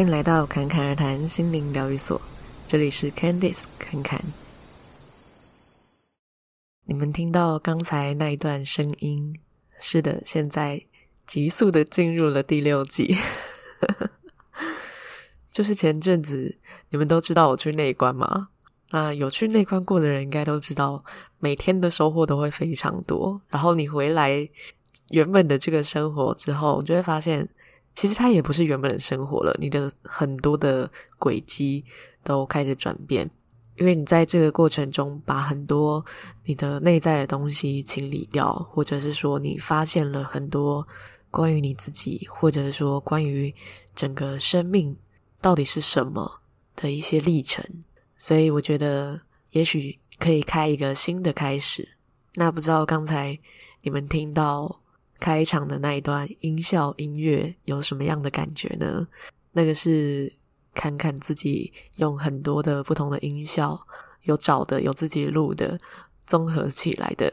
欢迎来到侃侃而谈心灵疗愈所，这里是 Candice 侃侃。你们听到刚才那一段声音？是的，现在急速的进入了第六集。就是前阵子，你们都知道我去内观吗？那有去内观过的人应该都知道，每天的收获都会非常多。然后你回来原本的这个生活之后，你就会发现，其实它也不是原本的生活了。你的很多的轨迹都开始转变，因为你在这个过程中把很多你的内在的东西清理掉，或者是说你发现了很多关于你自己，或者是说关于整个生命。到底是什么的一些历程，所以我觉得也许可以开一个新的开始。那不知道刚才你们听到开场的那一段音效音乐有什么样的感觉呢？那个是侃侃自己用很多的不同的音效，有找的，有自己录的，综合起来的。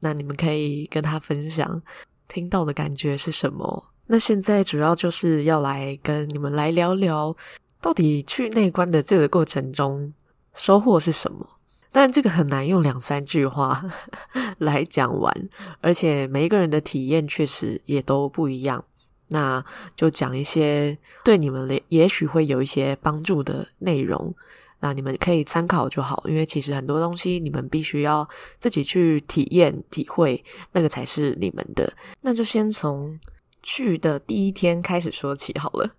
那你们可以跟他分享听到的感觉是什么？那现在主要就是要来跟你们来聊聊，到底去内观的这个过程中收获是什么？但这个很难用两三句话 来讲完，而且每一个人的体验确实也都不一样。那就讲一些对你们也也许会有一些帮助的内容，那你们可以参考就好。因为其实很多东西你们必须要自己去体验体会，那个才是你们的。那就先从。去的第一天开始说起好了。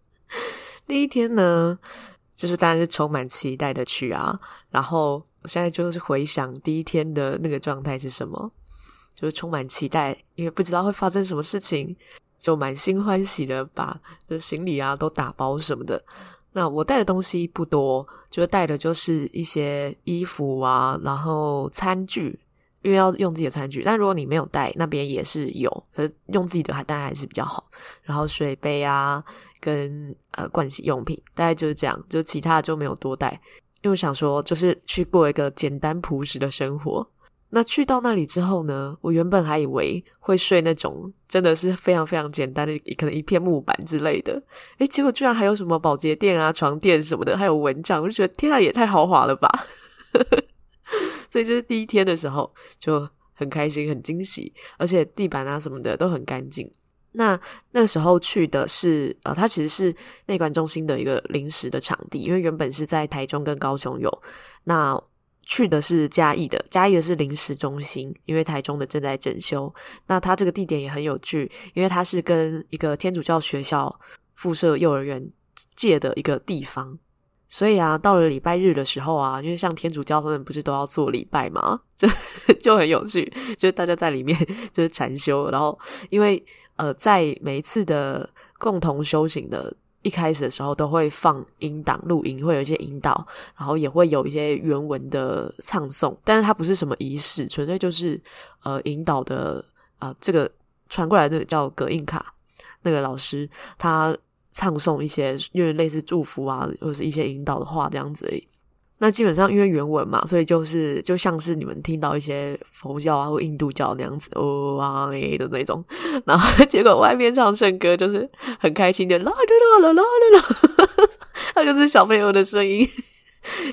第一天呢，就是当然是充满期待的去啊。然后我现在就是回想第一天的那个状态是什么，就是充满期待，因为不知道会发生什么事情，就满心欢喜的把就行李啊都打包什么的。那我带的东西不多，就带的就是一些衣服啊，然后餐具。因为要用自己的餐具，但如果你没有带，那边也是有，可是用自己的还当然还是比较好。然后水杯啊，跟呃盥洗用品，大概就是这样，就其他就没有多带。因为我想说，就是去过一个简单朴实的生活。那去到那里之后呢，我原本还以为会睡那种真的是非常非常简单的，可能一片木板之类的。诶，结果居然还有什么保洁垫啊、床垫什么的，还有蚊帐，我就觉得天啊，也太豪华了吧！所以就是第一天的时候就很开心、很惊喜，而且地板啊什么的都很干净。那那时候去的是呃，它其实是内观中心的一个临时的场地，因为原本是在台中跟高雄有。那去的是嘉义的，嘉义的是临时中心，因为台中的正在整修。那它这个地点也很有趣，因为它是跟一个天主教学校附设幼儿园借的一个地方。所以啊，到了礼拜日的时候啊，因为像天主教他们不是都要做礼拜吗？就就很有趣，就是大家在里面 就是禅修，然后因为呃，在每一次的共同修行的一开始的时候，都会放音档录音，会有一些引导，然后也会有一些原文的唱诵，但是它不是什么仪式，纯粹就是呃引导的啊、这个传过来的叫葛印卡那个老师他。唱诵一些，因为类似祝福啊，或者是一些引导的话这样子。那基本上因为原文嘛，所以就是就像是你们听到一些佛教啊或印度教那样子哦啊诶的那种。然后 结果外面唱圣歌就是很开心的啦啦啦啦啦啦，那就是小朋友的声音，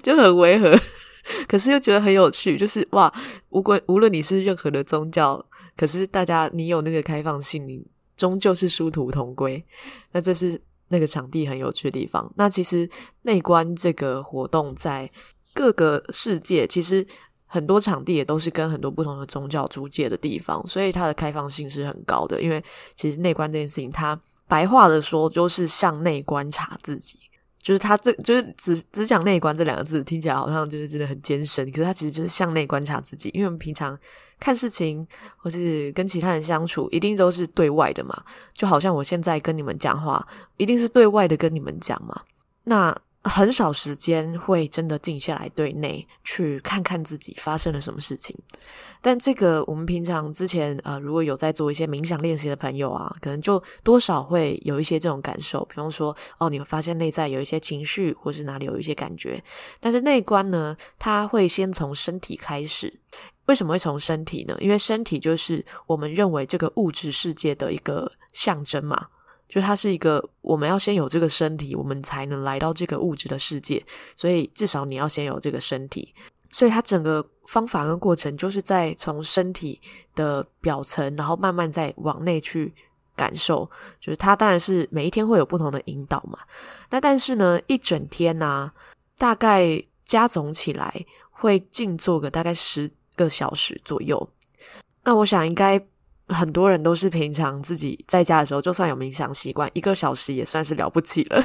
就很违和，可是又觉得很有趣。就是哇，无论无论你是任何的宗教，可是大家你有那个开放性，你终究是殊途同归。那这是。那个场地很有趣的地方。那其实内观这个活动在各个世界，其实很多场地也都是跟很多不同的宗教租借的地方，所以它的开放性是很高的。因为其实内观这件事情，它白话的说就是向内观察自己。就是他这就是只只讲内观这两个字，听起来好像就是真的很艰深。可是他其实就是向内观察自己，因为我们平常看事情或是跟其他人相处，一定都是对外的嘛。就好像我现在跟你们讲话，一定是对外的跟你们讲嘛。那很少时间会真的静下来对内去看看自己发生了什么事情，但这个我们平常之前呃，如果有在做一些冥想练习的朋友啊，可能就多少会有一些这种感受，比方说哦，你会发现内在有一些情绪，或是哪里有一些感觉。但是内观呢，它会先从身体开始。为什么会从身体呢？因为身体就是我们认为这个物质世界的一个象征嘛。就它是一个我们要先有这个身体，我们才能来到这个物质的世界，所以至少你要先有这个身体。所以它整个方法跟过程，就是在从身体的表层，然后慢慢再往内去感受。就是它当然是每一天会有不同的引导嘛。那但是呢，一整天呢、啊，大概加总起来会静坐个大概十个小时左右。那我想应该很多人都是平常自己在家的时候，就算有冥想习惯，一个小时也算是了不起了。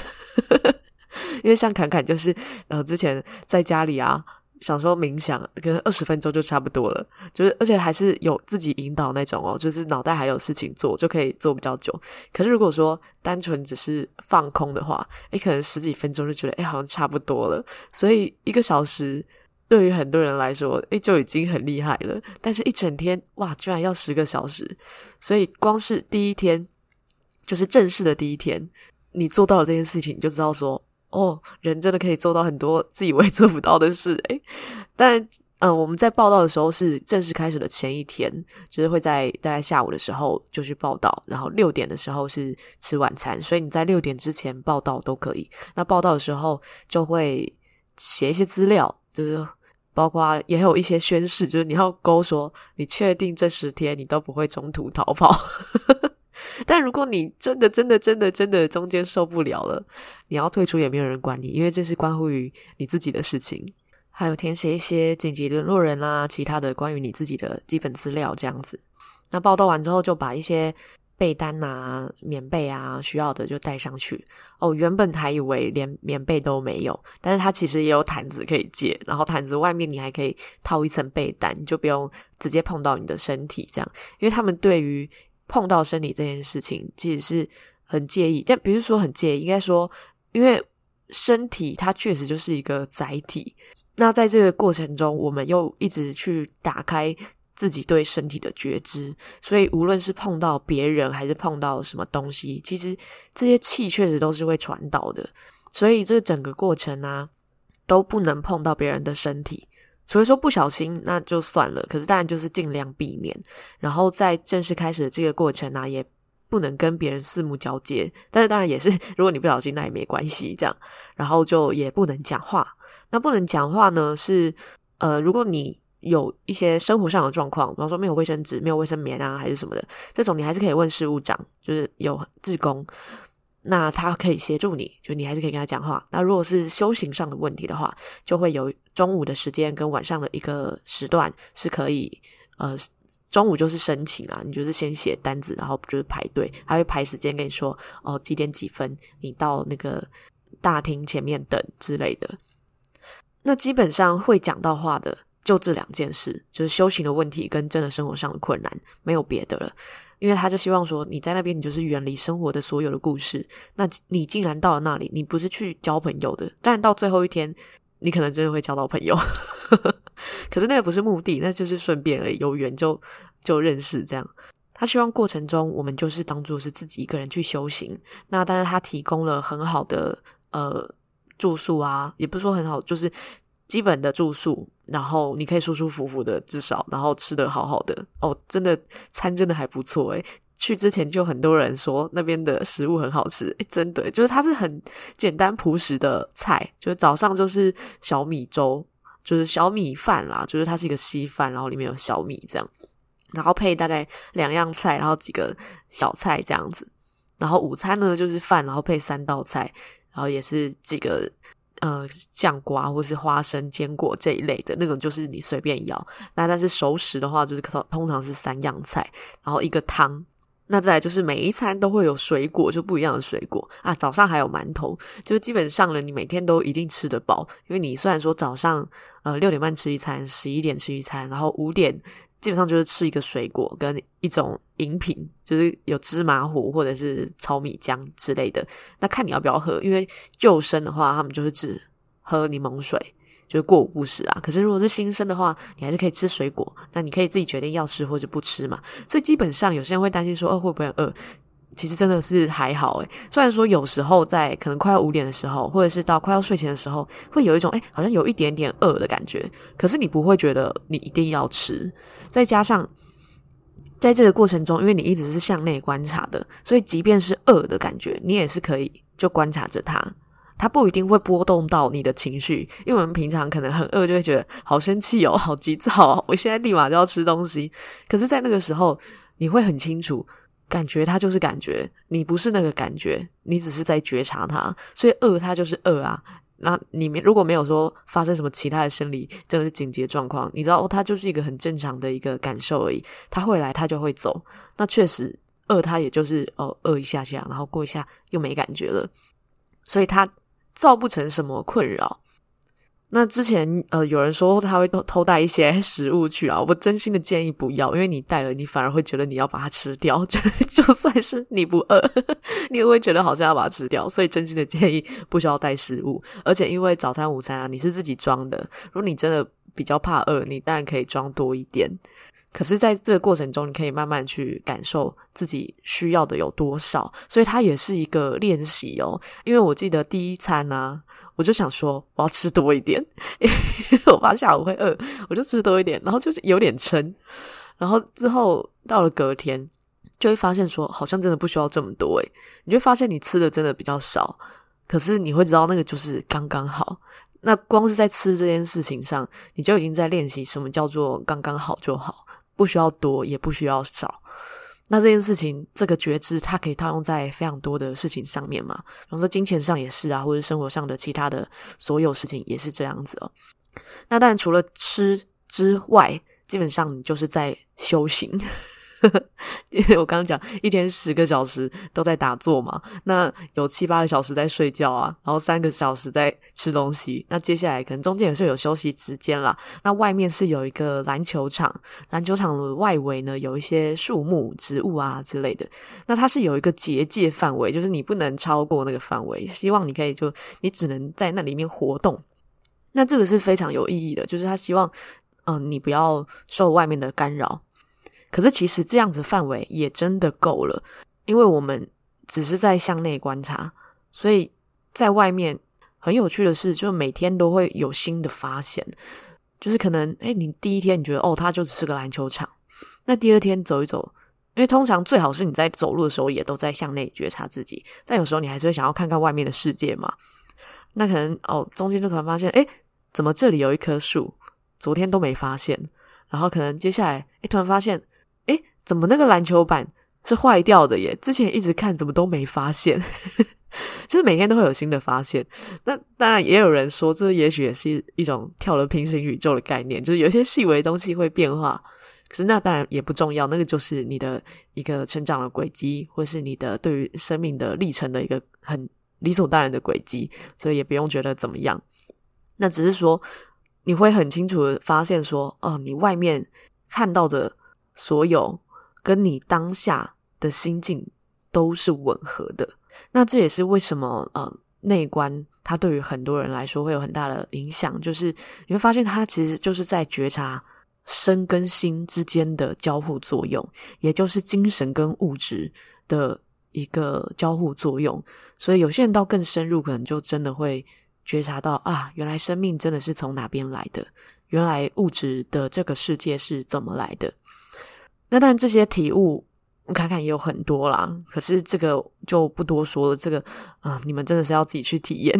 因为像侃侃就是呃，之前在家里啊。想说冥想，可能二十分钟就差不多了，就是而且还是有自己引导那种哦，就是脑袋还有事情做，就可以做比较久。可是如果说单纯只是放空的话，诶，可能十几分钟就觉得诶，好像差不多了。所以一个小时对于很多人来说，诶，就已经很厉害了。但是一整天，哇，居然要十个小时，所以光是第一天，就是正式的第一天，你做到了这件事情，你就知道说。哦，人真的可以做到很多自以为做不到的事诶。但嗯、我们在报道的时候是正式开始的前一天，就是会在大概下午的时候就去报道，然后六点的时候是吃晚餐，所以你在六点之前报道都可以。那报道的时候就会写一些资料，就是包括也有一些宣誓，就是你要勾说你确定这十天你都不会中途逃跑。但如果你真的、真的、真的、真的中间受不了了，你要退出也没有人管你，因为这是关乎于你自己的事情。还有填写一些紧急联络人啊，其他的关于你自己的基本资料这样子。那报到完之后，就把一些被单啊、棉被啊需要的就带上去。哦，原本还以为连棉被都没有，但是它其实也有毯子可以借，然后毯子外面你还可以套一层被单，就不用直接碰到你的身体这样，因为他们对于碰到身体这件事情，其实是很介意，但不是说很介意，应该说，因为身体它确实就是一个载体。那在这个过程中，我们又一直去打开自己对身体的觉知，所以无论是碰到别人还是碰到什么东西，其实这些气确实都是会传导的。所以这整个过程呢、都不能碰到别人的身体。所以说不小心那就算了，可是当然就是尽量避免。然后在正式开始的这个过程呢、也不能跟别人四目交接。但是当然也是，如果你不小心那也没关系，这样。然后就也不能讲话。那不能讲话呢，是呃，如果你有一些生活上的状况，比方说没有卫生纸、没有卫生棉啊，还是什么的，这种你还是可以问事务长，就是有志工。那他可以协助你，就你还是可以跟他讲话。那如果是修行上的问题的话，就会有中午的时间跟晚上的一个时段是可以，呃，中午就是申请啊，你就是先写单子，然后就是排队，他会排时间跟你说，哦，几点几分你到那个大厅前面等之类的。那基本上会讲到话的就这两件事，就是修行的问题跟真的生活上的困难，没有别的了。因为他就希望说，你在那边，你就是远离生活的所有的故事。那你竟然到了那里，你不是去交朋友的，当然到最后一天，你可能真的会交到朋友。可是那个不是目的，那就是顺便而已，有缘就就认识这样。他希望过程中我们就是当做是自己一个人去修行。那但是他提供了很好的呃住宿啊，也不是说很好，就是。基本的住宿，然后你可以舒舒服服的，至少，然后吃得好好的哦，真的餐真的还不错诶。去之前就很多人说那边的食物很好吃，诶，真的就是它是很简单朴实的菜，就是早上就是小米粥，就是小米饭啦，就是它是一个稀饭，然后里面有小米这样，然后配大概两样菜，然后几个小菜这样子，然后午餐呢就是饭，然后配三道菜，然后也是几个。呃，酱瓜或是花生、坚果这一类的那种，就是你随便要。那但是熟食的话，就是通常是三样菜，然后一个汤。那再来就是每一餐都会有水果，就不一样的水果啊。早上还有馒头，就基本上呢，你每天都一定吃得饱，因为你虽然说早上呃六点半吃一餐，十一点吃一餐，然后五点。基本上就是吃一个水果跟一种饮品，就是有芝麻糊或者是糙米浆之类的。那看你要不要喝，因为旧生的话，他们就是只喝柠檬水，就是过午不食啊。可是如果是新生的话，你还是可以吃水果。那你可以自己决定要吃或者不吃嘛。所以基本上有些人会担心说，哦，会不会饿？其实真的是还好诶，虽然说有时候在可能快要五点的时候，或者是到快要睡前的时候，会有一种诶，好像有一点点饿的感觉，可是你不会觉得你一定要吃。再加上在这个过程中，因为你一直是向内观察的，所以即便是饿的感觉，你也是可以就观察着它。它不一定会波动到你的情绪，因为我们平常可能很饿，就会觉得好生气哦，好急躁，我现在立马就要吃东西。可是，在那个时候，你会很清楚，感觉它就是感觉，你不是那个感觉，你只是在觉察它。所以，饿它就是饿啊。那里面如果没有说发生什么其他的生理，真的是紧急状况，你知道哦，它就是一个很正常的一个感受而已。它会来，它就会走。那确实，饿它也就是哦，饿一下下，然后过一下又没感觉了。所以它。造不成什么困扰。那之前呃，有人说他会偷偷带一些 食物去啊，我真心的建议不要，因为你带了，你反而会觉得你要把它吃掉。就就算是你不饿，你也会觉得好像要把它吃掉。所以真心的建议不需要带食物。而且因为早餐、午餐啊，你是自己装的，如果你真的比较怕饿，你当然可以装多一点。可是，在这个过程中，你可以慢慢去感受自己需要的有多少，所以它也是一个练习哦。因为我记得第一餐呢、啊，我就想说我要吃多一点，因为我怕下午会饿，我就吃多一点，然后就是有点撑。然后之后到了隔天，就会发现说好像真的不需要这么多诶，你就会发现你吃的真的比较少，可是你会知道那个就是刚刚好。那光是在吃这件事情上，你就已经在练习什么叫做刚刚好就好。不需要多，也不需要少。那这件事情，这个觉知，它可以套用在非常多的事情上面嘛。比方说，金钱上也是啊，或者生活上的其他的所有事情也是这样子哦。那当然，除了吃之外，基本上你就是在修行。因为我刚刚讲一天十个小时都在打坐嘛，那有七八个小时在睡觉啊，然后三个小时在吃东西。那接下来可能中间也是有休息时间啦。那外面是有一个篮球场，篮球场的外围呢有一些树木、植物啊之类的。那它是有一个结界范围，就是你不能超过那个范围。希望你可以就你只能在那里面活动。那这个是非常有意义的，就是他希望嗯、你不要受外面的干扰。可是其实这样子范围也真的够了，因为我们只是在向内观察，所以在外面很有趣的是，就每天都会有新的发现。就是可能，诶，你第一天你觉得哦，它就只是个篮球场，那第二天走一走，因为通常最好是你在走路的时候也都在向内觉察自己，但有时候你还是会想要看看外面的世界嘛。那可能哦，中间就突然发现，诶，怎么这里有一棵树，昨天都没发现，然后可能接下来，诶，突然发现。怎么那个篮球板是坏掉的耶？之前一直看，怎么都没发现，就是每天都会有新的发现。那当然也有人说，这也许也是一种跳了平行宇宙的概念，就是有些细微的东西会变化。可是那当然也不重要，那个就是你的一个成长的轨迹，或是你的对于生命的历程的一个很理所当然的轨迹，所以也不用觉得怎么样。那只是说你会很清楚的发现说，哦，你外面看到的所有。跟你当下的心境都是吻合的，那这也是为什么呃内观它对于很多人来说会有很大的影响，就是你会发现它其实就是在觉察身跟心之间的交互作用，也就是精神跟物质的一个交互作用。所以有些人到更深入，可能就真的会觉察到啊，原来生命真的是从哪边来的，原来物质的这个世界是怎么来的。那当然，这些体悟，我看看也有很多啦。可是这个就不多说了。这个啊、你们真的是要自己去体验，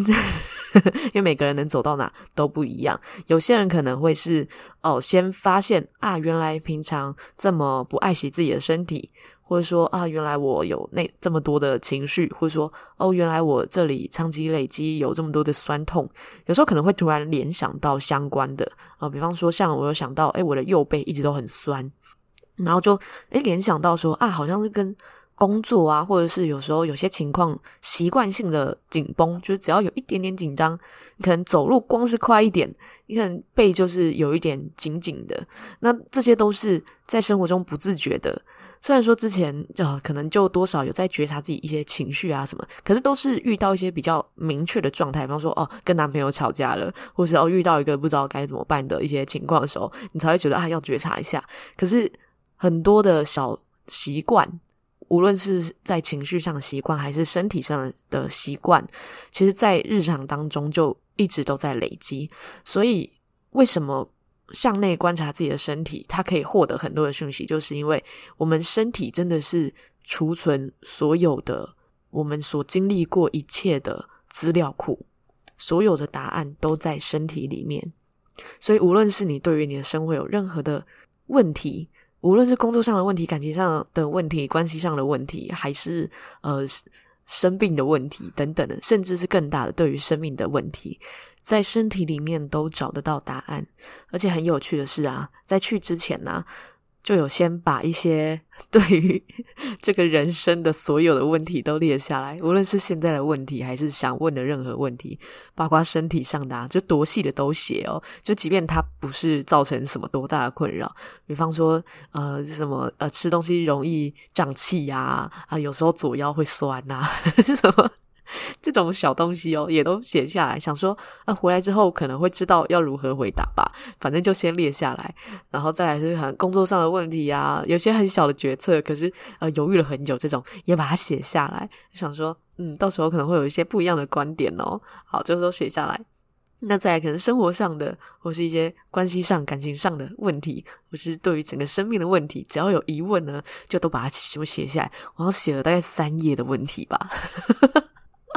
因为每个人能走到哪都不一样。有些人可能会是哦，先发现啊，原来平常这么不爱惜自己的身体，或者说啊，原来我有那这么多的情绪，或者说哦，原来我这里长期累积有这么多的酸痛。有时候可能会突然联想到相关的啊、比方说像我有想到，诶，我的右背一直都很酸。然后就诶联想到说啊，好像是跟工作啊，或者是有时候有些情况习惯性的紧绷，就是只要有一点点紧张，你可能走路光是快一点，你可能背就是有一点紧紧的。那这些都是在生活中不自觉的。虽然说之前啊，可能就多少有在觉察自己一些情绪啊什么，可是都是遇到一些比较明确的状态，比方说哦，跟男朋友吵架了，或是哦遇到一个不知道该怎么办的一些情况的时候，你才会觉得啊要觉察一下。可是。很多的小习惯，无论是在情绪上习惯，还是身体上的习惯，其实在日常当中就一直都在累积。所以，为什么向内观察自己的身体，它可以获得很多的讯息，就是因为我们身体真的是储存所有的我们所经历过一切的资料库，所有的答案都在身体里面。所以，无论是你对于你的生活有任何的问题，无论是工作上的问题、感情上的问题、关系上的问题，还是呃生病的问题等等的，甚至是更大的对于生命的问题。在身体里面都找得到答案，而且很有趣的是啊，在去之前呢、就有先把一些 对于这个人生的所有的问题都列下来，无论是现在的问题，还是想问的任何问题，包括身体上的、啊，就多细的都写哦。就即便它不是造成什么多大的困扰，比方说呃什么呃吃东西容易胀气呀，啊、有时候左腰会酸呐、什么。这种小东西哦，也都写下来，想说啊，回来之后可能会知道要如何回答吧。反正就先列下来，然后再来是可能工作上的问题啊，有些很小的决策，可是呃犹豫了很久，这种也把它写下来，想说嗯，到时候可能会有一些不一样的观点哦。好，就都写下来。那再来可能生活上的，或是一些关系上、感情上的问题，或是对于整个生命的问题，只要有疑问呢，就都把它写写下来。我写了大概三页的问题吧。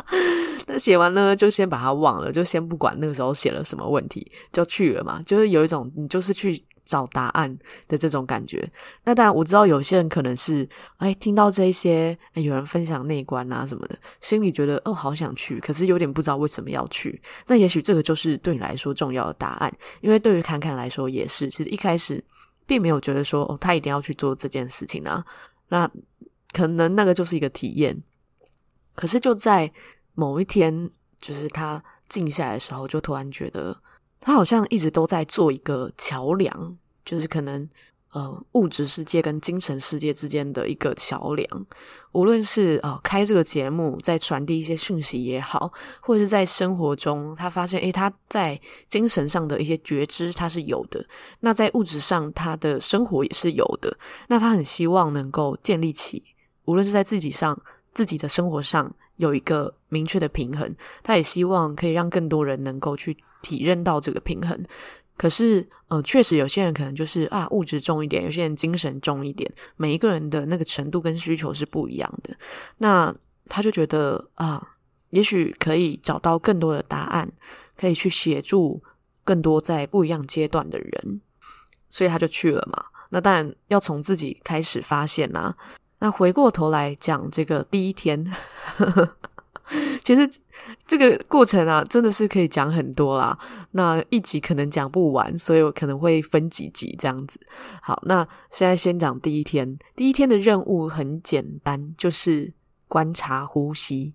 那写完呢，就先把它忘了，就先不管那个时候写了什么问题，就去了嘛。就是有一种你就是去找答案的这种感觉。那当然，我知道有些人可能是哎听到这一些，哎有人分享内观啊什么的，心里觉得哦好想去，可是有点不知道为什么要去。那也许这个就是对你来说重要的答案，因为对于侃侃来说也是，其实一开始并没有觉得说哦他一定要去做这件事情啊。那可能那个就是一个体验。可是就在某一天，就是他静下来的时候，就突然觉得他好像一直都在做一个桥梁，就是可能呃物质世界跟精神世界之间的一个桥梁。无论是呃开这个节目在传递一些讯息也好，或者是在生活中他发现，诶，他在精神上的一些觉知他是有的，那在物质上他的生活也是有的。那他很希望能够建立起，无论是在自己上。自己的生活上有一个明确的平衡，他也希望可以让更多人能够去体认到这个平衡。可是，呃，确实有些人可能就是啊，物质重一点，有些人精神重一点，每一个人的那个程度跟需求是不一样的。那他就觉得啊，也许可以找到更多的答案，可以去协助更多在不一样阶段的人，所以他就去了嘛。那当然要从自己开始发现啊。那回过头来讲这个第一天，其实这个过程啊，真的是可以讲很多啦。那一集可能讲不完，所以我可能会分几集这样子。好，那现在先讲第一天。第一天的任务很简单，就是观察呼吸。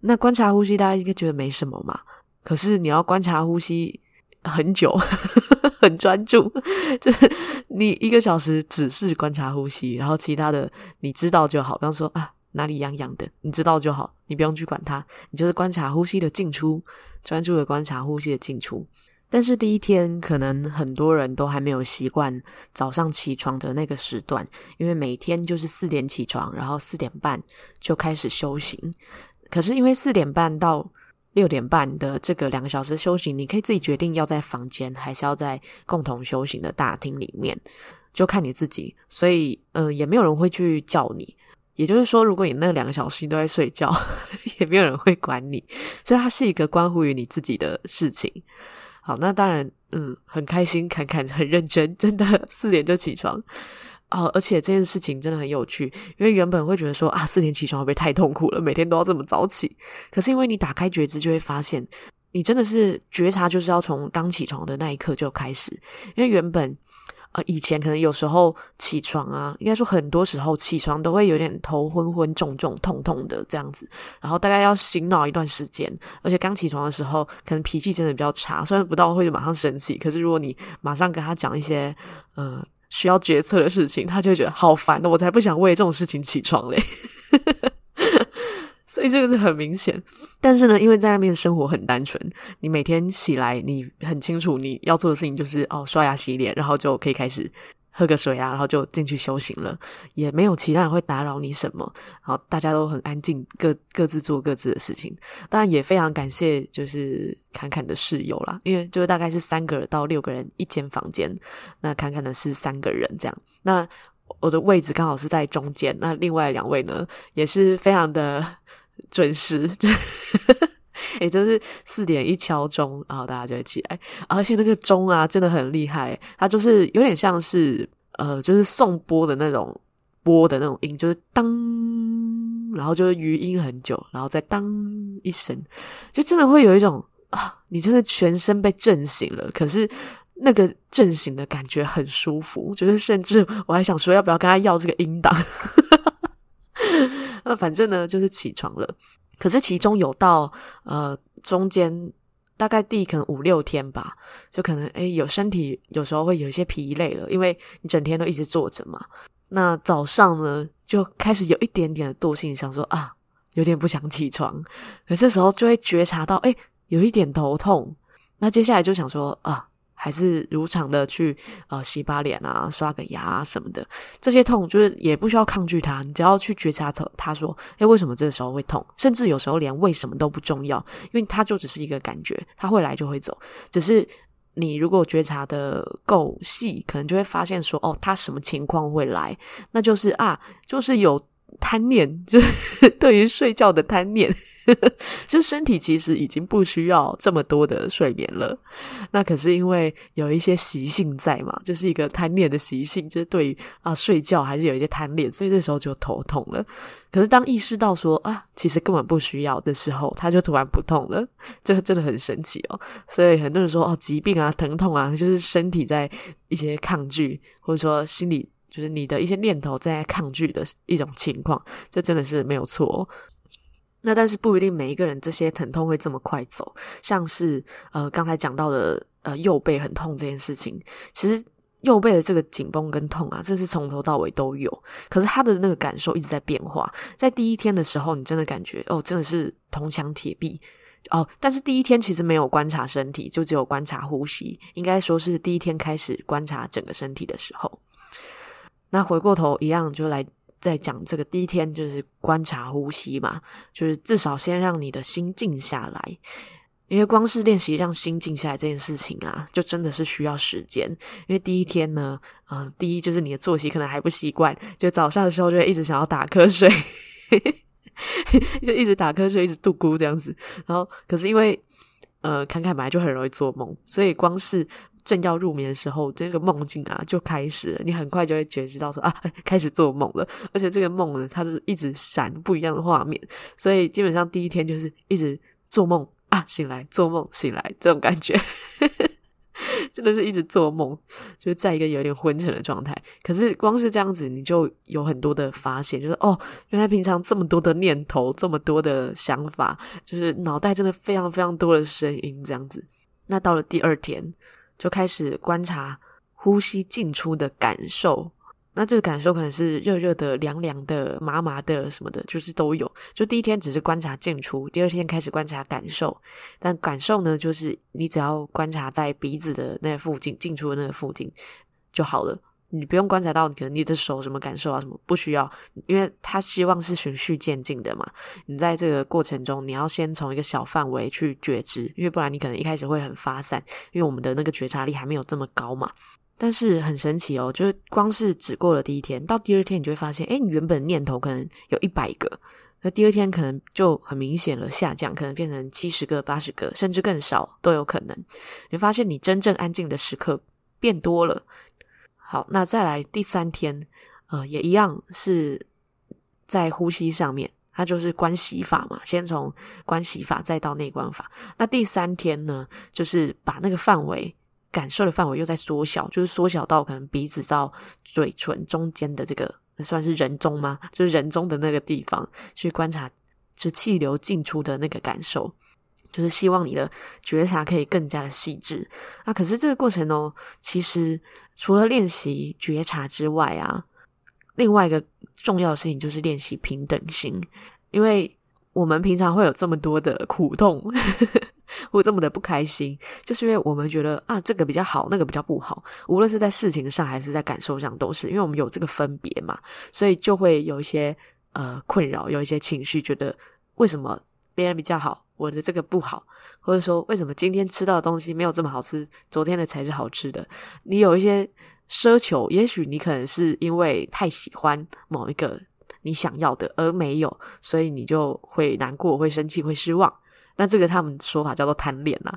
那观察呼吸，大家应该觉得没什么嘛？可是你要观察呼吸。很久，很专注，就是你一个小时只是观察呼吸，然后其他的你知道就好。比方说啊，哪里痒痒的，你知道就好，你不用去管它，你就是观察呼吸的进出，专注的观察呼吸的进出。但是第一天可能很多人都还没有习惯早上起床的那个时段，因为每天就是四点起床，然后四点半就开始修行。可是因为四点半到六点半的这个两个小时修行，你可以自己决定要在房间还是要在共同修行的大厅里面，就看你自己。所以，呃，也没有人会去叫你。也就是说，如果你那两个小时都在睡觉，也没有人会管你。所以，它是一个关乎于你自己的事情。好，那当然，嗯，很开心，侃侃很认真，真的四点就起床。哦，而且这件事情真的很有趣，因为原本会觉得说啊，四点起床会不会太痛苦了？每天都要这么早起。可是因为你打开觉知，就会发现，你真的是觉察，就是要从刚起床的那一刻就开始。因为原本呃以前可能有时候起床啊，应该说很多时候起床都会有点头昏昏、重重、痛痛的这样子，然后大概要醒脑一段时间。而且刚起床的时候，可能脾气真的比较差，虽然不到会马上生气，可是如果你马上跟他讲一些嗯。需要决策的事情，他就会觉得好烦的，我才不想为这种事情起床嘞。所以这个是很明显。但是呢，因为在那边生活很单纯，你每天起来，你很清楚你要做的事情就是哦，刷牙洗脸，然后就可以开始喝个水啊，然后就进去修行了，也没有其他人会打扰你什么，然后大家都很安静，各各自做各自的事情。当然也非常感谢就是侃侃的室友啦，因为就是大概是三个到六个人一间房间，那侃侃的是三个人这样。那我的位置刚好是在中间，那另外两位呢也是非常的准时，就也就是四点一敲钟，然后大家就会起来，而且那个钟啊真的很厉害，它就是有点像是呃，就是送波的那种波的那种音，就是当，然后就是余音很久，然后再当一声，就真的会有一种啊，你真的全身被震醒了，可是。那个震醒的感觉很舒服，就是甚至我还想说要不要跟他要这个音档。那反正呢，就是起床了。可是其中有到呃中间大概第可能五六天吧，就可能诶有身体有时候会有一些疲累了，因为你整天都一直坐着嘛。那早上呢就开始有一点点的惰性，想说啊有点不想起床。可这时候就会觉察到诶有一点头痛。那接下来就想说啊。还是如常的去呃洗把脸啊，刷个牙啊什么的，这些痛就是也不需要抗拒它，你只要去觉察它，他说，诶，为什么这个时候会痛？甚至有时候连为什么都不重要，因为它就只是一个感觉，它会来就会走。只是你如果觉察的够细，可能就会发现说，哦，它什么情况会来？那就是啊，就是有。贪念，就是对于睡觉的贪念，就身体其实已经不需要这么多的睡眠了。那可是因为有一些习性在嘛，就是一个贪念的习性，就是对于啊睡觉还是有一些贪念，所以这时候就头痛了。可是当意识到说啊，其实根本不需要的时候，他就突然不痛了，这个真的很神奇哦。所以很多人说哦，疾病啊、疼痛啊，就是身体在一些抗拒，或者说心理。就是你的一些念头在抗拒的一种情况，这真的是没有错哦。那但是不一定每一个人这些疼痛会这么快走，像是呃刚才讲到的呃右背很痛这件事情，其实右背的这个紧绷跟痛啊，这是从头到尾都有，可是他的那个感受一直在变化。在第一天的时候，你真的感觉哦，真的是铜墙铁壁哦。但是第一天其实没有观察身体，就只有观察呼吸，应该说是第一天开始观察整个身体的时候。那回过头一样，就来再讲这个第一天，就是观察呼吸嘛，就是至少先让你的心静下来，因为光是练习让心静下来这件事情啊，就真的是需要时间。因为第一天呢，嗯、呃，第一就是你的作息可能还不习惯，就早上的时候就会一直想要打瞌睡，就一直打瞌睡，一直度咕这样子。然后可是因为呃，坎坎本来就很容易做梦，所以光是。正要入眠的时候，这个梦境啊就开始，你很快就会觉知到说啊，开始做梦了。而且这个梦呢，它是一直闪不一样的画面，所以基本上第一天就是一直做梦啊，醒来做梦醒来这种感觉，真的是一直做梦，就在一个有点昏沉的状态。可是光是这样子，你就有很多的发现，就是哦，原来平常这么多的念头，这么多的想法，就是脑袋真的非常非常多的声音这样子。那到了第二天。就开始观察呼吸进出的感受，那这个感受可能是热热的、凉凉的、麻麻的什么的，就是都有。就第一天只是观察进出，第二天开始观察感受。但感受呢，就是你只要观察在鼻子的那附近、进出的那个附近就好了。你不用观察到，可能你的手什么感受啊，什么不需要，因为他希望是循序渐进的嘛。你在这个过程中，你要先从一个小范围去觉知，因为不然你可能一开始会很发散，因为我们的那个觉察力还没有这么高嘛。但是很神奇哦，就是光是只过了第一天，到第二天你就会发现，诶，你原本念头可能有一百个，那第二天可能就很明显了下降，可能变成七十个、八十个，甚至更少都有可能。你发现你真正安静的时刻变多了。好，那再来第三天，呃，也一样是在呼吸上面，它就是观息法嘛，先从观息法再到内观法。那第三天呢，就是把那个范围感受的范围又在缩小，就是缩小到可能鼻子到嘴唇中间的这个算是人中吗？就是人中的那个地方去观察，就气流进出的那个感受。就是希望你的觉察可以更加的细致啊！可是这个过程哦，其实除了练习觉察之外啊，另外一个重要的事情就是练习平等心，因为我们平常会有这么多的苦痛，或这么的不开心，就是因为我们觉得啊，这个比较好，那个比较不好。无论是在事情上还是在感受上，都是因为我们有这个分别嘛，所以就会有一些呃困扰，有一些情绪，觉得为什么别人比较好，我的这个不好，或者说为什么今天吃到的东西没有这么好吃，昨天的才是好吃的。你有一些奢求，也许你可能是因为太喜欢某一个你想要的而没有，所以你就会难过、会生气、会失望。那这个他们说法叫做贪恋呐，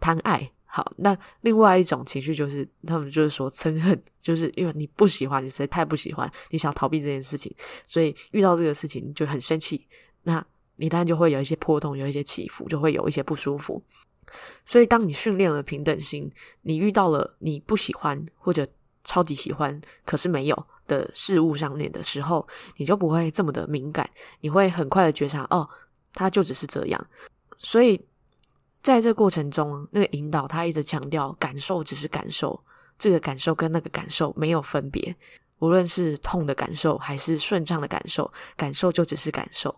贪爱。好，那另外一种情绪就是他们就是说憎恨，就是因为你不喜欢，你实在太不喜欢，你想逃避这件事情，所以遇到这个事情就很生气。那你当然就会有一些波动，有一些起伏，就会有一些不舒服。所以当你训练了平等心，你遇到了你不喜欢或者超级喜欢可是没有的事物上面的时候，你就不会这么的敏感，你会很快的觉察，哦，它就只是这样。所以，在这过程中，那个引导他一直强调，感受只是感受，这个感受跟那个感受没有分别。无论是痛的感受还是顺畅的感受，感受就只是感受。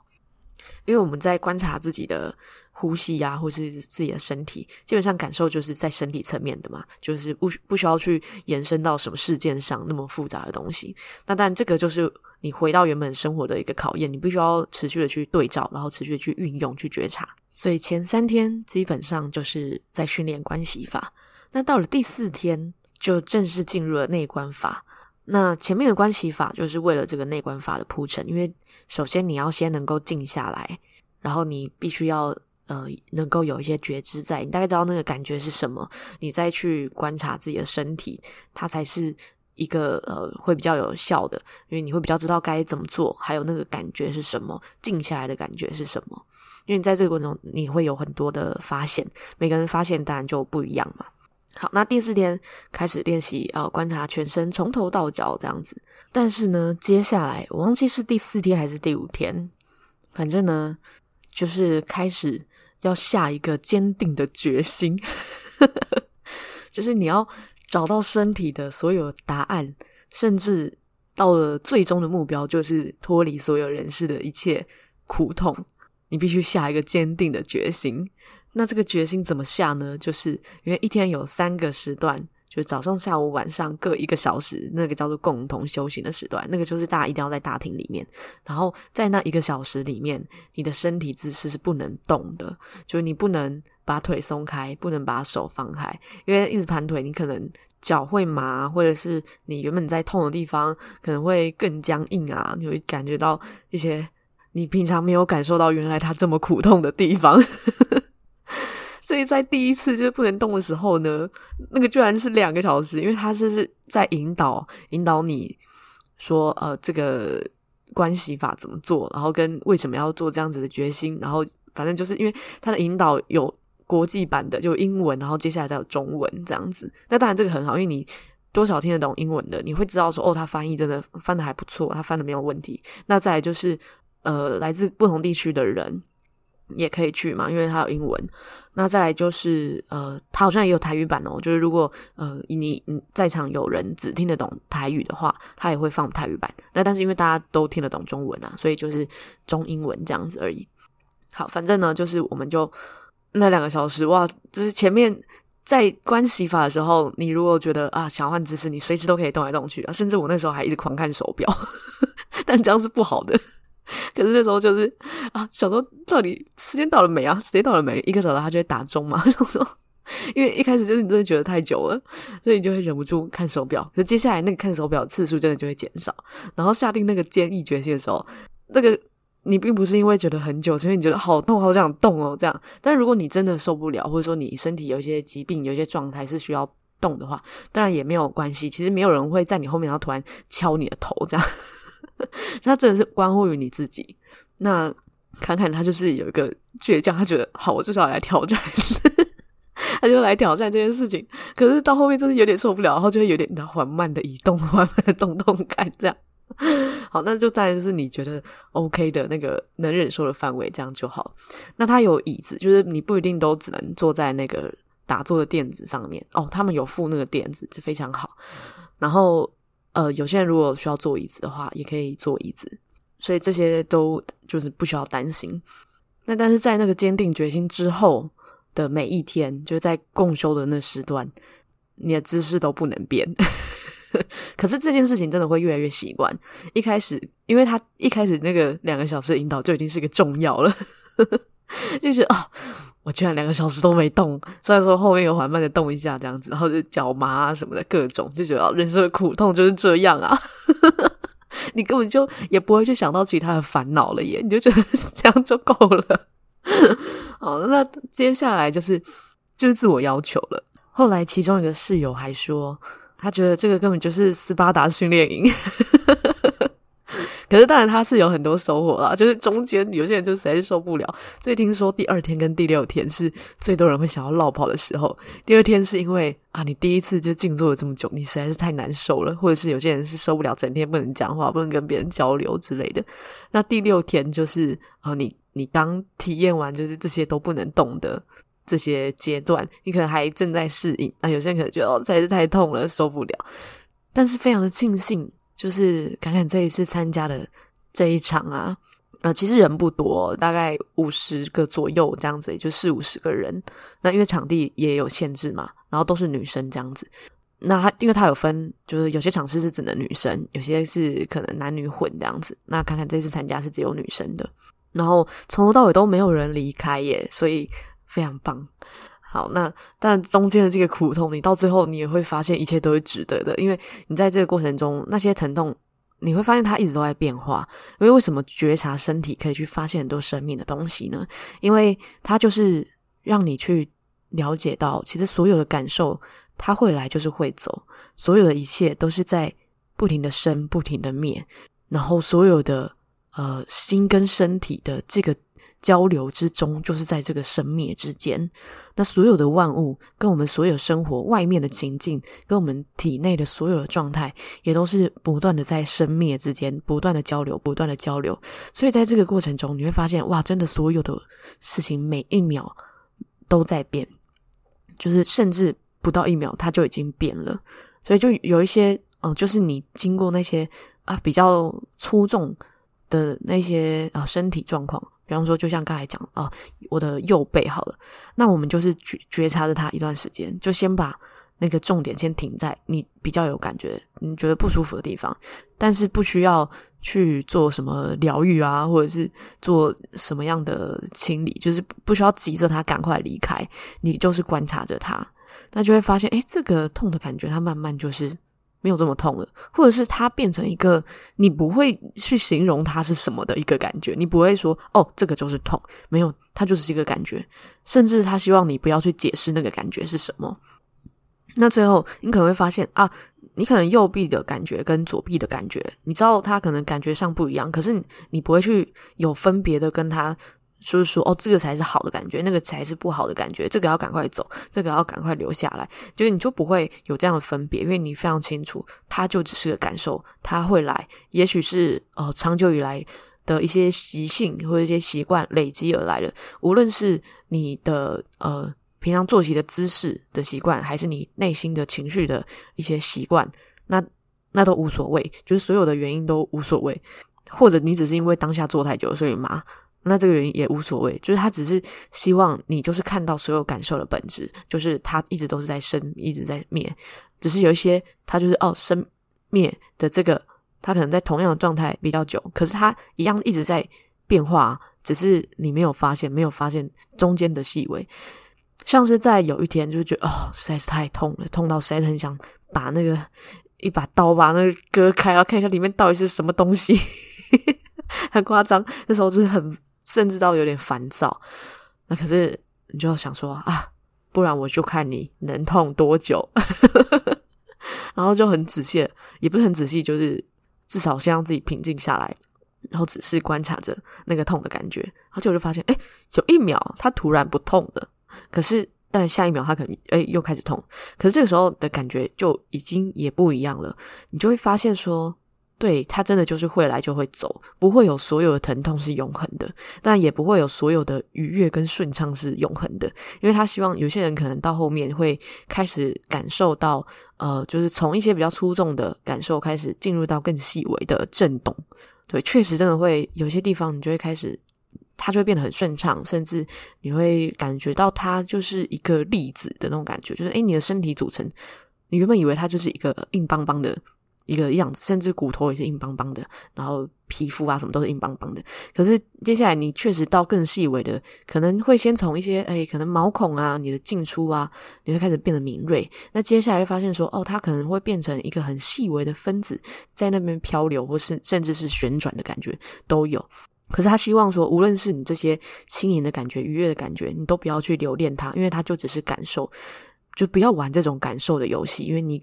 因为我们在观察自己的呼吸呀、啊，或是自己的身体，基本上感受就是在身体层面的嘛，就是不不需要去延伸到什么事件上那么复杂的东西。那但这个就是你回到原本生活的一个考验，你必须要持续的去对照，然后持续的去运用、去觉察。所以前三天基本上就是在训练观息法，那到了第四天就正式进入了内观法。那前面的关系法就是为了这个内观法的铺陈，因为首先你要先能够静下来，然后你必须要呃能够有一些觉知在，你大概知道那个感觉是什么，你再去观察自己的身体，它才是一个呃会比较有效的，因为你会比较知道该怎么做，还有那个感觉是什么，静下来的感觉是什么。因为你在这个过程中，你会有很多的发现，每个人发现当然就不一样嘛。好，那第四天开始练习，呃，观察全身从头到脚这样子。但是呢，接下来我忘记是第四天还是第五天，反正呢，就是开始要下一个坚定的决心，就是你要找到身体的所有答案，甚至到了最终的目标，就是脱离所有人世的一切苦痛。你必须下一个坚定的决心。那这个决心怎么下呢？就是因为一天有三个时段，就是早上、下午、晚上各一个小时，那个叫做共同修行的时段。那个就是大家一定要在大厅里面，然后在那一个小时里面，你的身体姿势是不能动的，就是你不能把腿松开，不能把手放开，因为一直盘腿，你可能脚会麻，或者是你原本在痛的地方可能会更僵硬啊，你会感觉到一些。你平常没有感受到原来他这么苦痛的地方，所以在第一次就是不能动的时候呢，那个居然是两个小时，因为他就是在引导引导你说呃这个关系法怎么做，然后跟为什么要做这样子的决心，然后反正就是因为他的引导有国际版的，就英文，然后接下来再有中文这样子。那当然这个很好，因为你多少听得懂英文的，你会知道说哦，他翻译真的翻得还不错，他翻得没有问题。那再来就是。呃，来自不同地区的人也可以去嘛，因为它有英文。那再来就是，呃，它好像也有台语版哦。就是如果呃你你在场有人只听得懂台语的话，它也会放台语版。那但是因为大家都听得懂中文啊，所以就是中英文这样子而已。好，反正呢，就是我们就那两个小时哇，就是前面在观息法的时候，你如果觉得啊想换姿势，你随时都可以动来动去啊，甚至我那时候还一直狂看手表，但这样是不好的。可是那时候就是啊，想说到底时间到了没啊？时间到了没？一个小时他就会打钟嘛。想说，因为一开始就是你真的觉得太久了，所以你就会忍不住看手表。可接下来那个看手表次数真的就会减少。然后下定那个坚毅决心的时候，那个你并不是因为觉得很久，是因为你觉得好痛，好想动哦这样。但如果你真的受不了，或者说你身体有一些疾病，有一些状态是需要动的话，当然也没有关系。其实没有人会在你后面然后突然敲你的头这样。他真的是关乎于你自己。那侃侃他就是有一个倔强，他觉得好，我就是要来挑战，他就来挑战这件事情。可是到后面就是有点受不了，然后就会有点缓慢的移动，缓慢的动动感这样。好，那就当然就是你觉得 OK 的那个能忍受的范围，这样就好。那他有椅子，就是你不一定都只能坐在那个打坐的垫子上面哦。他们有附那个垫子，就非常好。然后。呃，有些人如果需要坐椅子的话，也可以坐椅子，所以这些都就是不需要担心。那但是在那个坚定决心之后，的每一天，就在共修的那时段，你的姿势都不能变。可是这件事情真的会越来越习惯。一开始，因为他一开始那个两个小时的引导就已经是个重要了，就是啊、哦，我居然两个小时都没动。虽然说后面有缓慢的动一下这样子，然后就脚麻啊什么的各种，就觉得人生的苦痛就是这样啊。你根本就也不会去想到其他的烦恼了耶，你就觉得这样就够了。好，那接下来就是就是自我要求了。后来其中一个室友还说。他觉得这个根本就是斯巴达训练营，可是当然他是有很多收获啦，就是中间有些人就实在是受不了，所以听说第二天跟第六天是最多人会想要落跑的时候。第二天是因为啊，你第一次就静坐了这么久，你实在是太难受了，或者是有些人是受不了整天不能讲话、不能跟别人交流之类的。那第六天就是啊，你你刚体验完就是这些都不能动的。这些阶段，你可能还正在适应，那有些人可能觉得哦，实在是太痛了，受不了。但是非常的庆幸，就是侃侃这一次参加的这一场啊，呃，其实人不多，大概五十个左右这样子，也就四五十个人。那因为场地也有限制嘛，然后都是女生这样子。那他因为他有分，就是有些场次是只能女生，有些是可能男女混这样子。那看看这次参加是只有女生的，然后从头到尾都没有人离开耶，所以。非常棒，好，那当然中间的这个苦痛，你到最后你也会发现一切都是值得的，因为你在这个过程中那些疼痛，你会发现它一直都在变化。因为为什么觉察身体可以去发现很多生命的东西呢？因为它就是让你去了解到，其实所有的感受它会来就是会走，所有的一切都是在不停的生，不停的灭，然后所有的呃心跟身体的这个。交流之中，就是在这个生灭之间。那所有的万物，跟我们所有生活外面的情境，跟我们体内的所有的状态，也都是不断的在生灭之间不断的交流，不断的交流。所以在这个过程中，你会发现，哇，真的所有的事情每一秒都在变，就是甚至不到一秒，它就已经变了。所以就有一些，嗯，就是你经过那些啊比较粗重的那些啊身体状况。比方说，就像刚才讲啊、我的右背好了，那我们就是觉觉察着它一段时间，就先把那个重点先停在你比较有感觉、你觉得不舒服的地方，但是不需要去做什么疗愈啊，或者是做什么样的清理，就是不需要急着它赶快离开，你就是观察着它，那就会发现，诶，这个痛的感觉，它慢慢就是。没有这么痛了，或者是它变成一个你不会去形容它是什么的一个感觉，你不会说哦，这个就是痛，没有，它就是一个感觉，甚至他希望你不要去解释那个感觉是什么。那最后你可能会发现啊，你可能右臂的感觉跟左臂的感觉，你知道它可能感觉上不一样，可是你，不会去有分别的跟它。就是说，哦，这个才是好的感觉，那个才是不好的感觉。这个要赶快走，这个要赶快留下来。就是你就不会有这样的分别，因为你非常清楚，它就只是个感受，它会来。也许是呃，长久以来的一些习性或者一些习惯累积而来的。无论是你的呃平常作息的姿势的习惯，还是你内心的情绪的一些习惯，那那都无所谓，就是所有的原因都无所谓。或者你只是因为当下坐太久，所以麻。那这个原因也无所谓，就是他只是希望你就是看到所有感受的本质，就是他一直都是在生，一直在灭，只是有一些他就是哦生灭的这个，他可能在同样的状态比较久，可是他一样一直在变化，只是你没有发现，没有发现中间的细微，像是在有一天就是觉得哦实在是太痛了，痛到实在很想把那个一把刀把那个割开，然后看一下里面到底是什么东西，很夸张，那时候就是很。甚至到有点烦躁，那可是你就要想说啊，不然我就看你能痛多久，然后就很仔细，也不是很仔细，就是至少先让自己平静下来，然后仔细观察着那个痛的感觉，然后就就发现，诶，有一秒它突然不痛了，可是但下一秒它可能诶又开始痛，可是这个时候的感觉就已经也不一样了，你就会发现说。对，它真的就是会来就会走，不会有所有的疼痛是永恒的，但也不会有所有的愉悦跟顺畅是永恒的，因为他希望有些人可能到后面会开始感受到，呃，就是从一些比较粗重的感受开始进入到更细微的震动。对，确实真的会有些地方你就会开始它就会变得很顺畅，甚至你会感觉到它就是一个粒子的那种感觉，就是诶，你的身体组成，你原本以为它就是一个硬邦邦的。一个样子，甚至骨头也是硬邦邦的，然后皮肤啊什么都是硬邦邦的。可是接下来你确实到更细微的，可能会先从一些诶，可能毛孔啊，你的进出啊，你会开始变得敏锐。那接下来会发现说，哦，它可能会变成一个很细微的分子，在那边漂流，或是甚至是旋转的感觉都有。可是他希望说，无论是你这些轻盈的感觉、愉悦的感觉，你都不要去留恋它，因为它就只是感受，就不要玩这种感受的游戏，因为你。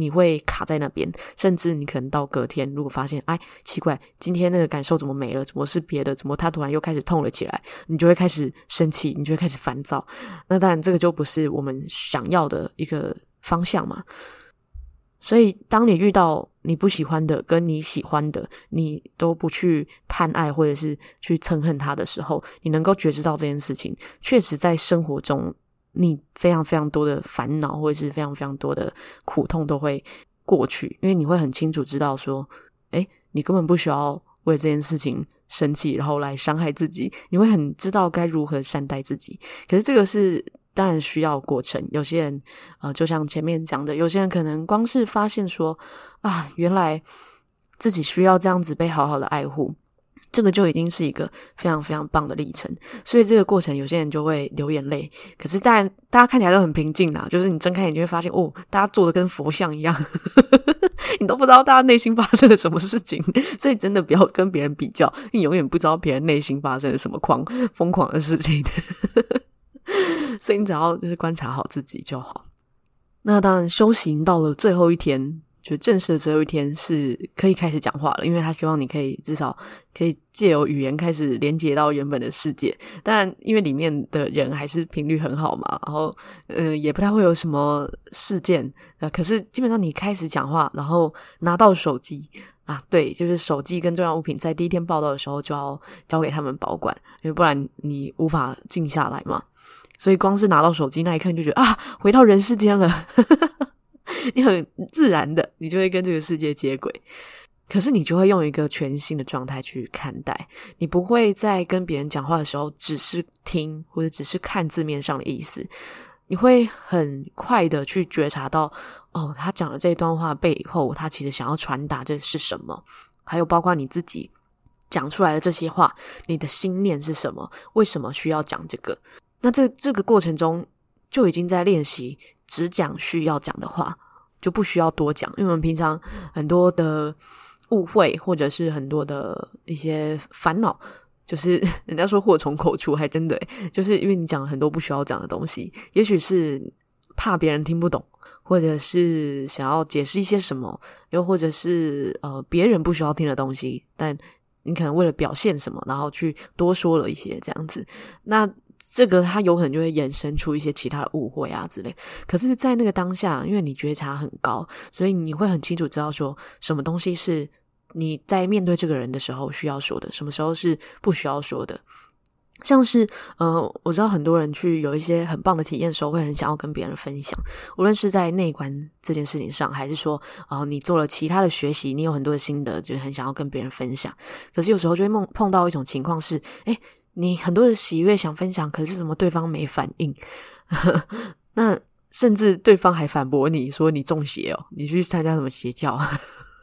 你会卡在那边，甚至你可能到隔天，如果发现，哎，奇怪，今天那个感受怎么没了？怎么是别的？怎么它突然又开始痛了起来？你就会开始生气，你就会开始烦躁。那当然，这个就不是我们想要的一个方向嘛。所以，当你遇到你不喜欢的，跟你喜欢的，你都不去贪爱或者是去憎恨它的时候，你能够觉知到这件事情，确实在生活中。你非常非常多的烦恼，或者是非常非常多的苦痛都会过去，因为你会很清楚知道说，诶，你根本不需要为这件事情生气，然后来伤害自己。你会很知道该如何善待自己。可是这个是当然需要过程。有些人，呃，就像前面讲的，有些人可能光是发现说，啊，原来自己需要这样子被好好的爱护。这个就已经是一个非常非常棒的历程，所以这个过程有些人就会流眼泪，可是当然大家看起来都很平静啦，就是你睁开眼就会发现哦，大家做的跟佛像一样，你都不知道大家内心发生了什么事情，所以真的不要跟别人比较，你永远不知道别人内心发生了什么狂疯狂的事情，所以你只要就是观察好自己就好。那当然，修行到了最后一天。就正式的最后一天是可以开始讲话了，因为他希望你可以至少可以借由语言开始连接到原本的世界。当然，因为里面的人还是频率很好嘛，然后呃也不太会有什么事件。呃，可是基本上你开始讲话，然后拿到手机啊，对，就是手机跟重要物品，在第一天报道的时候就要交给他们保管，因为不然你无法静下来嘛。所以光是拿到手机那一刻，你就觉得啊，回到人世间了。你很自然的，你就会跟这个世界接轨，可是你就会用一个全新的状态去看待，你不会在跟别人讲话的时候只是听或者只是看字面上的意思，你会很快的去觉察到，哦，他讲的这段话背后，他其实想要传达的是什么，还有包括你自己讲出来的这些话，你的心念是什么，为什么需要讲这个？那这这个过程中就已经在练习。只讲需要讲的话，就不需要多讲。因为我们平常很多的误会，或者是很多的一些烦恼，就是 人家说祸从口出，还真的，就是因为你讲了很多不需要讲的东西，也许是怕别人听不懂，或者是想要解释一些什么，又或者是呃别人不需要听的东西，但你可能为了表现什么，然后去多说了一些这样子，那。这个它有可能就会衍生出一些其他的误会啊之类。可是，在那个当下，因为你觉察很高，所以你会很清楚知道说什么东西是你在面对这个人的时候需要说的，什么时候是不需要说的。像是呃，我知道很多人去有一些很棒的体验的时候，会很想要跟别人分享，无论是在内观这件事情上，还是说啊、你做了其他的学习，你有很多的心得，就是很想要跟别人分享。可是有时候就会梦碰到一种情况是，诶你很多的喜悦想分享，可是怎么对方没反应？那甚至对方还反驳你说你中邪哦，你去参加什么邪教？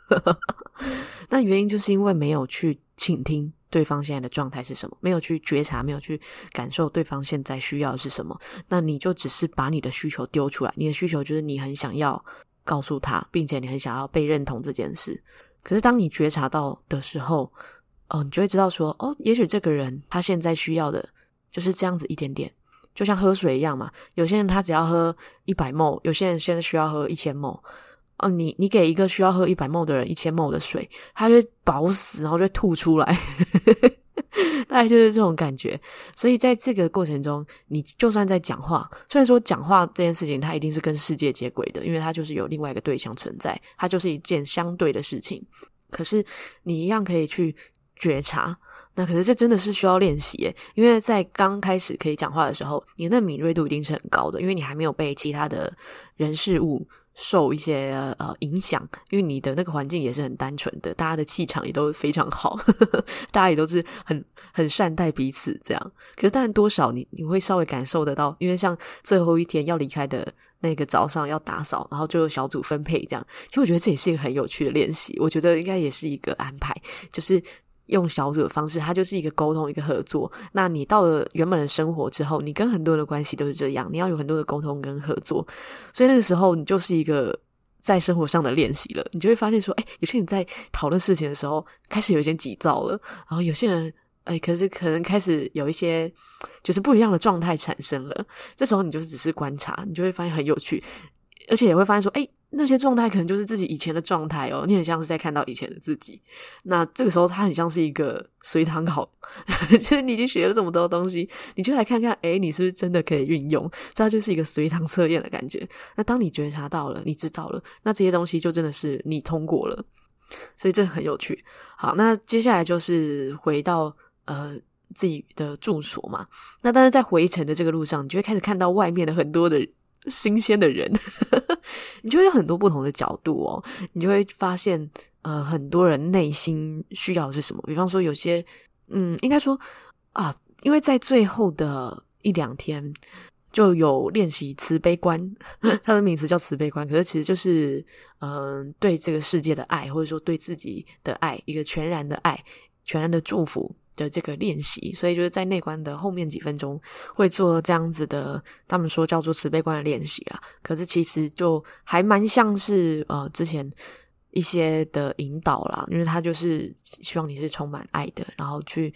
那原因就是因为没有去倾听对方现在的状态是什么，没有去觉察，没有去感受对方现在需要的是什么。那你就只是把你的需求丢出来，你的需求就是你很想要告诉他，并且你很想要被认同这件事。可是当你觉察到的时候，哦，你就会知道说，哦，也许这个人他现在需要的就是这样子一点点，就像喝水一样嘛。有些人他只要喝一百 m 有些人现在需要喝一千 m。哦，你你给一个需要喝一百 m 的人一千 m 的水，他就饱死，然后就吐出来，大概就是这种感觉。所以在这个过程中，你就算在讲话，虽然说讲话这件事情它一定是跟世界接轨的，因为它就是有另外一个对象存在，它就是一件相对的事情。可是你一样可以去。觉察，那可是这真的是需要练习耶，因为在刚开始可以讲话的时候，你的敏锐度一定是很高的，因为你还没有被其他的人事物受一些呃影响，因为你的那个环境也是很单纯的，大家的气场也都非常好，大家也都是很很善待彼此这样。可是当然多少你你会稍微感受得到，因为像最后一天要离开的那个早上要打扫，然后就小组分配这样。其实我觉得这也是一个很有趣的练习，我觉得应该也是一个安排，就是。用小组的方式，它就是一个沟通，一个合作。那你到了原本的生活之后，你跟很多人的关系都是这样，你要有很多的沟通跟合作。所以那个时候，你就是一个在生活上的练习了。你就会发现说，哎，有些人在讨论事情的时候，开始有一些急躁了，然后有些人，哎，可是可能开始有一些就是不一样的状态产生了。这时候你就是只是观察，你就会发现很有趣，而且也会发现说，哎。那些状态可能就是自己以前的状态哦，你很像是在看到以前的自己。那这个时候，它很像是一个随堂考，就是你已经学了这么多东西，你就来看看，诶，你是不是真的可以运用？这就是一个随堂测验的感觉。那当你觉察到了，你知道了，那这些东西就真的是你通过了，所以这很有趣。好，那接下来就是回到呃自己的住所嘛。那但是在回程的这个路上，你就会开始看到外面的很多的。新鲜的人，你就会有很多不同的角度哦。你就会发现，呃，很多人内心需要的是什么？比方说，有些，嗯，应该说啊，因为在最后的一两天就有练习慈悲观，它的名字叫慈悲观，可是其实就是，嗯、呃，对这个世界的爱，或者说对自己的爱，一个全然的爱，全然的祝福。的这个练习，所以就是在内观的后面几分钟会做这样子的，他们说叫做慈悲观的练习啦。可是其实就还蛮像是呃之前一些的引导啦，因为他就是希望你是充满爱的，然后去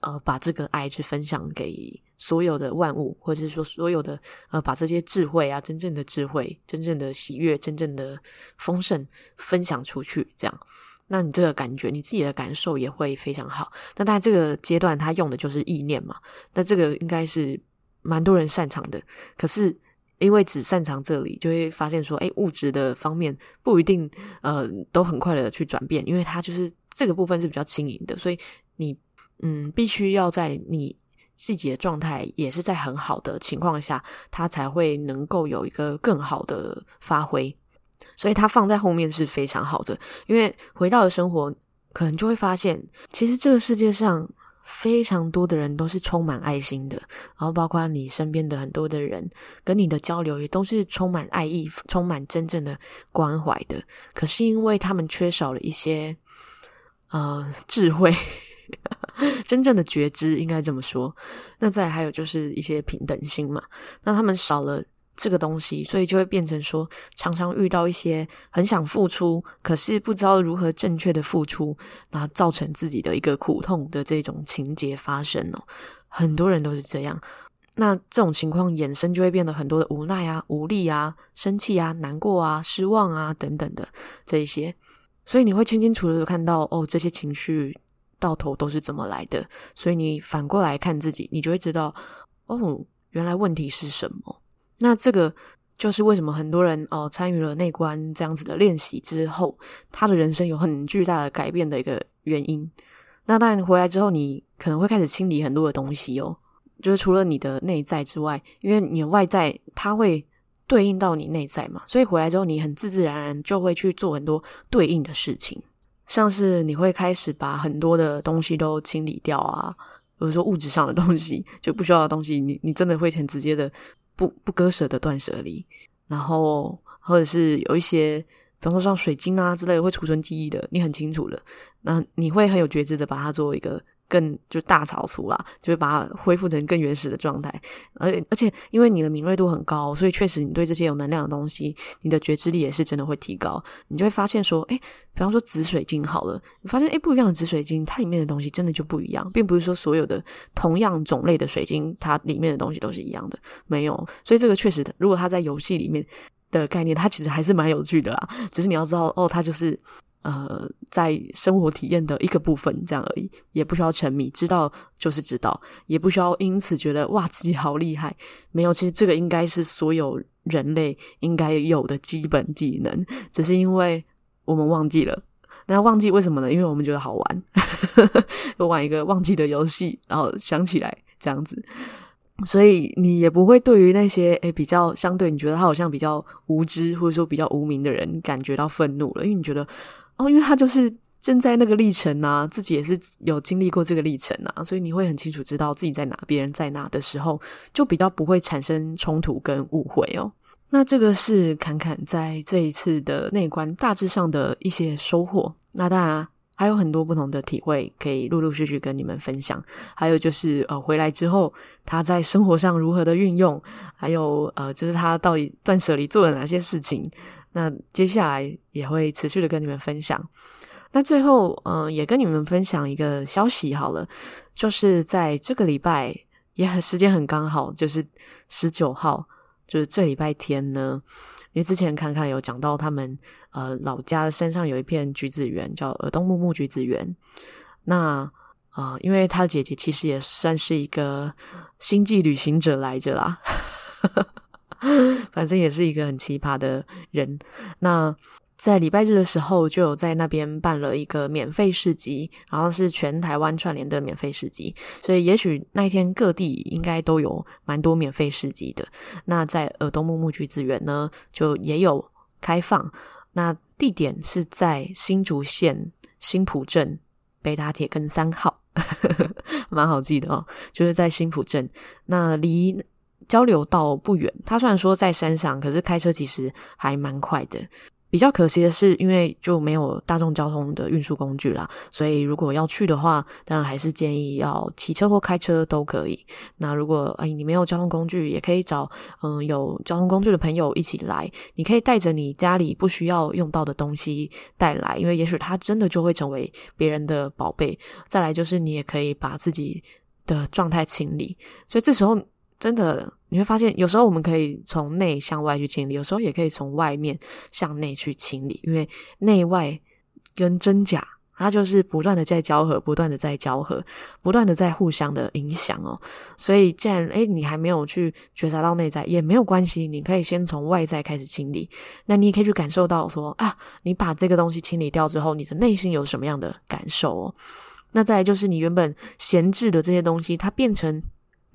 呃把这个爱去分享给所有的万物，或者是说所有的呃把这些智慧啊，真正的智慧、真正的喜悦、真正的丰盛分享出去，这样。那你这个感觉，你自己的感受也会非常好。那当然，这个阶段他用的就是意念嘛。那这个应该是蛮多人擅长的。可是因为只擅长这里，就会发现说，诶，物质的方面不一定呃都很快的去转变，因为它就是这个部分是比较轻盈的，所以你嗯必须要在你自己的状态也是在很好的情况下，它才会能够有一个更好的发挥。所以它放在后面是非常好的，因为回到了生活，可能就会发现，其实这个世界上非常多的人都是充满爱心的，然后包括你身边的很多的人，跟你的交流也都是充满爱意、充满真正的关怀的。可是因为他们缺少了一些呃智慧，真正的觉知，应该这么说。那再还有就是一些平等心嘛，那他们少了。这个东西，所以就会变成说，常常遇到一些很想付出，可是不知道如何正确的付出，然后造成自己的一个苦痛的这种情节发生哦。很多人都是这样，那这种情况衍生就会变得很多的无奈啊、无力啊、生气啊、难过啊、失望啊等等的这一些，所以你会清清楚楚看到哦，这些情绪到头都是怎么来的。所以你反过来看自己，你就会知道哦，原来问题是什么。那这个就是为什么很多人哦参与了内观这样子的练习之后，他的人生有很巨大的改变的一个原因。那当然回来之后，你可能会开始清理很多的东西哦，就是除了你的内在之外，因为你的外在它会对应到你内在嘛，所以回来之后你很自自然然就会去做很多对应的事情，像是你会开始把很多的东西都清理掉啊，比如说物质上的东西就不需要的东西，你你真的会很直接的。不不割舍的断舍离，然后或者是有一些，比方说像水晶啊之类的会储存记忆的，你很清楚的，那你会很有觉知的把它作为一个。更就大扫除啦，就会把它恢复成更原始的状态。而且而且，因为你的敏锐度很高，所以确实你对这些有能量的东西，你的觉知力也是真的会提高。你就会发现说，哎，比方说紫水晶好了，你发现哎不一样的紫水晶，它里面的东西真的就不一样，并不是说所有的同样种类的水晶，它里面的东西都是一样的，没有。所以这个确实，如果它在游戏里面的概念，它其实还是蛮有趣的啦。只是你要知道，哦，它就是。呃，在生活体验的一个部分，这样而已，也不需要沉迷，知道就是知道，也不需要因此觉得哇，自己好厉害。没有，其实这个应该是所有人类应该有的基本技能，只是因为我们忘记了。那忘记为什么呢？因为我们觉得好玩，就 玩一个忘记的游戏，然后想起来这样子。所以你也不会对于那些诶比较相对你觉得他好像比较无知或者说比较无名的人感觉到愤怒了，因为你觉得哦，因为他就是正在那个历程啊，自己也是有经历过这个历程啊，所以你会很清楚知道自己在哪，别人在哪的时候，就比较不会产生冲突跟误会哦。那这个是侃侃在这一次的内观大致上的一些收获。那当然。还有很多不同的体会可以陆陆续续跟你们分享，还有就是呃回来之后他在生活上如何的运用，还有呃就是他到底断舍离做了哪些事情，那接下来也会持续的跟你们分享。那最后嗯、也跟你们分享一个消息好了，就是在这个礼拜也很时间很刚好，就是十九号，就是这礼拜天呢。因为之前侃侃有讲到他们呃老家的山上有一片橘子园，叫耳东木木橘子园。那呃，因为他姐姐其实也算是一个星际旅行者来着啦，反正也是一个很奇葩的人。那。在礼拜日的时候，就有在那边办了一个免费市集，然后是全台湾串联的免费市集，所以也许那一天各地应该都有蛮多免费市集的。那在耳东木木橘子园呢，就也有开放。那地点是在新竹县新埔镇北打铁根三号，蛮好记的哦，就是在新埔镇。那离交流道不远，它虽然说在山上，可是开车其实还蛮快的。比较可惜的是，因为就没有大众交通的运输工具啦，所以如果要去的话，当然还是建议要骑车或开车都可以。那如果哎你没有交通工具，也可以找嗯有交通工具的朋友一起来。你可以带着你家里不需要用到的东西带来，因为也许它真的就会成为别人的宝贝。再来就是你也可以把自己的状态清理，所以这时候。真的，你会发现，有时候我们可以从内向外去清理，有时候也可以从外面向内去清理，因为内外跟真假，它就是不断的在交合，不断的在交合，不断的在互相的影响哦。所以，既然诶你还没有去觉察到内在，也没有关系，你可以先从外在开始清理。那你也可以去感受到说啊，你把这个东西清理掉之后，你的内心有什么样的感受哦？那再就是你原本闲置的这些东西，它变成。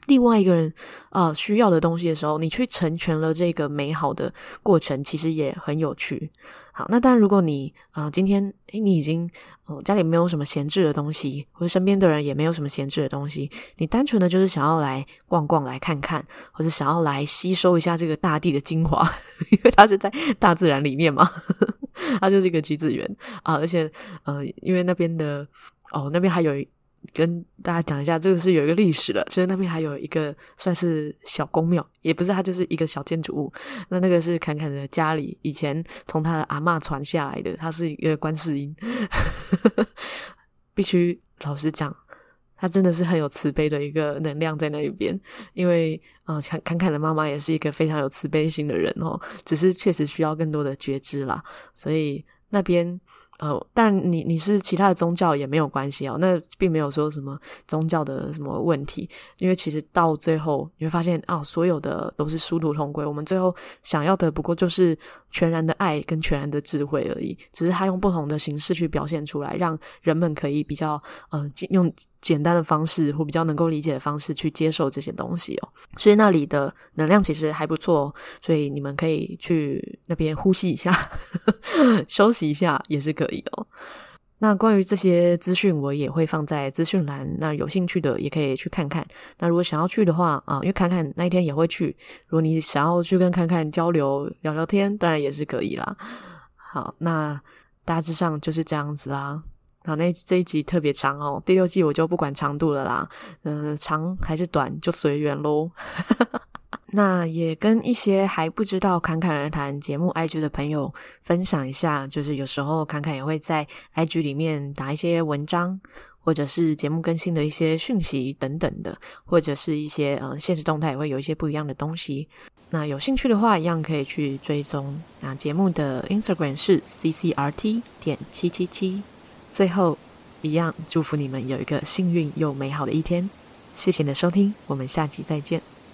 另外一个人啊、呃，需要的东西的时候，你去成全了这个美好的过程，其实也很有趣。好，那当然，如果你啊、呃，今天诶你已经哦、家里没有什么闲置的东西，或者身边的人也没有什么闲置的东西，你单纯的就是想要来逛逛、来看看，或者想要来吸收一下这个大地的精华，因为它是在大自然里面嘛，它就是一个橘子园啊，而且呃，因为那边的哦，那边还有。跟大家讲一下，这个是有一个历史的，其实那边还有一个算是小宫庙，也不是，它就是一个小建筑物。那那个是侃侃的家里以前从他的阿嬷传下来的，他是一个观世音。必须老实讲，他真的是很有慈悲的一个能量在那一边，因为嗯，侃侃的妈妈也是一个非常有慈悲心的人哦，只是确实需要更多的觉知啦，所以那边。呃，但你你是其他的宗教也没有关系啊，那并没有说什么宗教的什么问题，因为其实到最后你会发现啊，所有的都是殊途同归，我们最后想要的不过就是全然的爱跟全然的智慧而已，只是他用不同的形式去表现出来，让人们可以比较呃用简单的方式或比较能够理解的方式去接受这些东西哦，所以那里的能量其实还不错，所以你们可以去那边呼吸一下，休息一下也是可以。哦，那关于这些资讯，我也会放在资讯栏。那有兴趣的也可以去看看。那如果想要去的话啊，因为侃侃那一天也会去。如果你想要去跟侃侃交流聊聊天，当然也是可以啦。好，那大致上就是这样子啦。好，那这一集特别长哦，第六季我就不管长度了啦。嗯、长还是短就随缘喽。那也跟一些还不知道侃侃而谈节目 IG 的朋友分享一下，就是有时候侃侃也会在 IG 里面打一些文章，或者是节目更新的一些讯息等等的，或者是一些呃现实动态也会有一些不一样的东西。那有兴趣的话，一样可以去追踪。那节目的 Instagram 是 CCRT 点七七七。最后，一样祝福你们有一个幸运又美好的一天。谢谢你的收听，我们下期再见。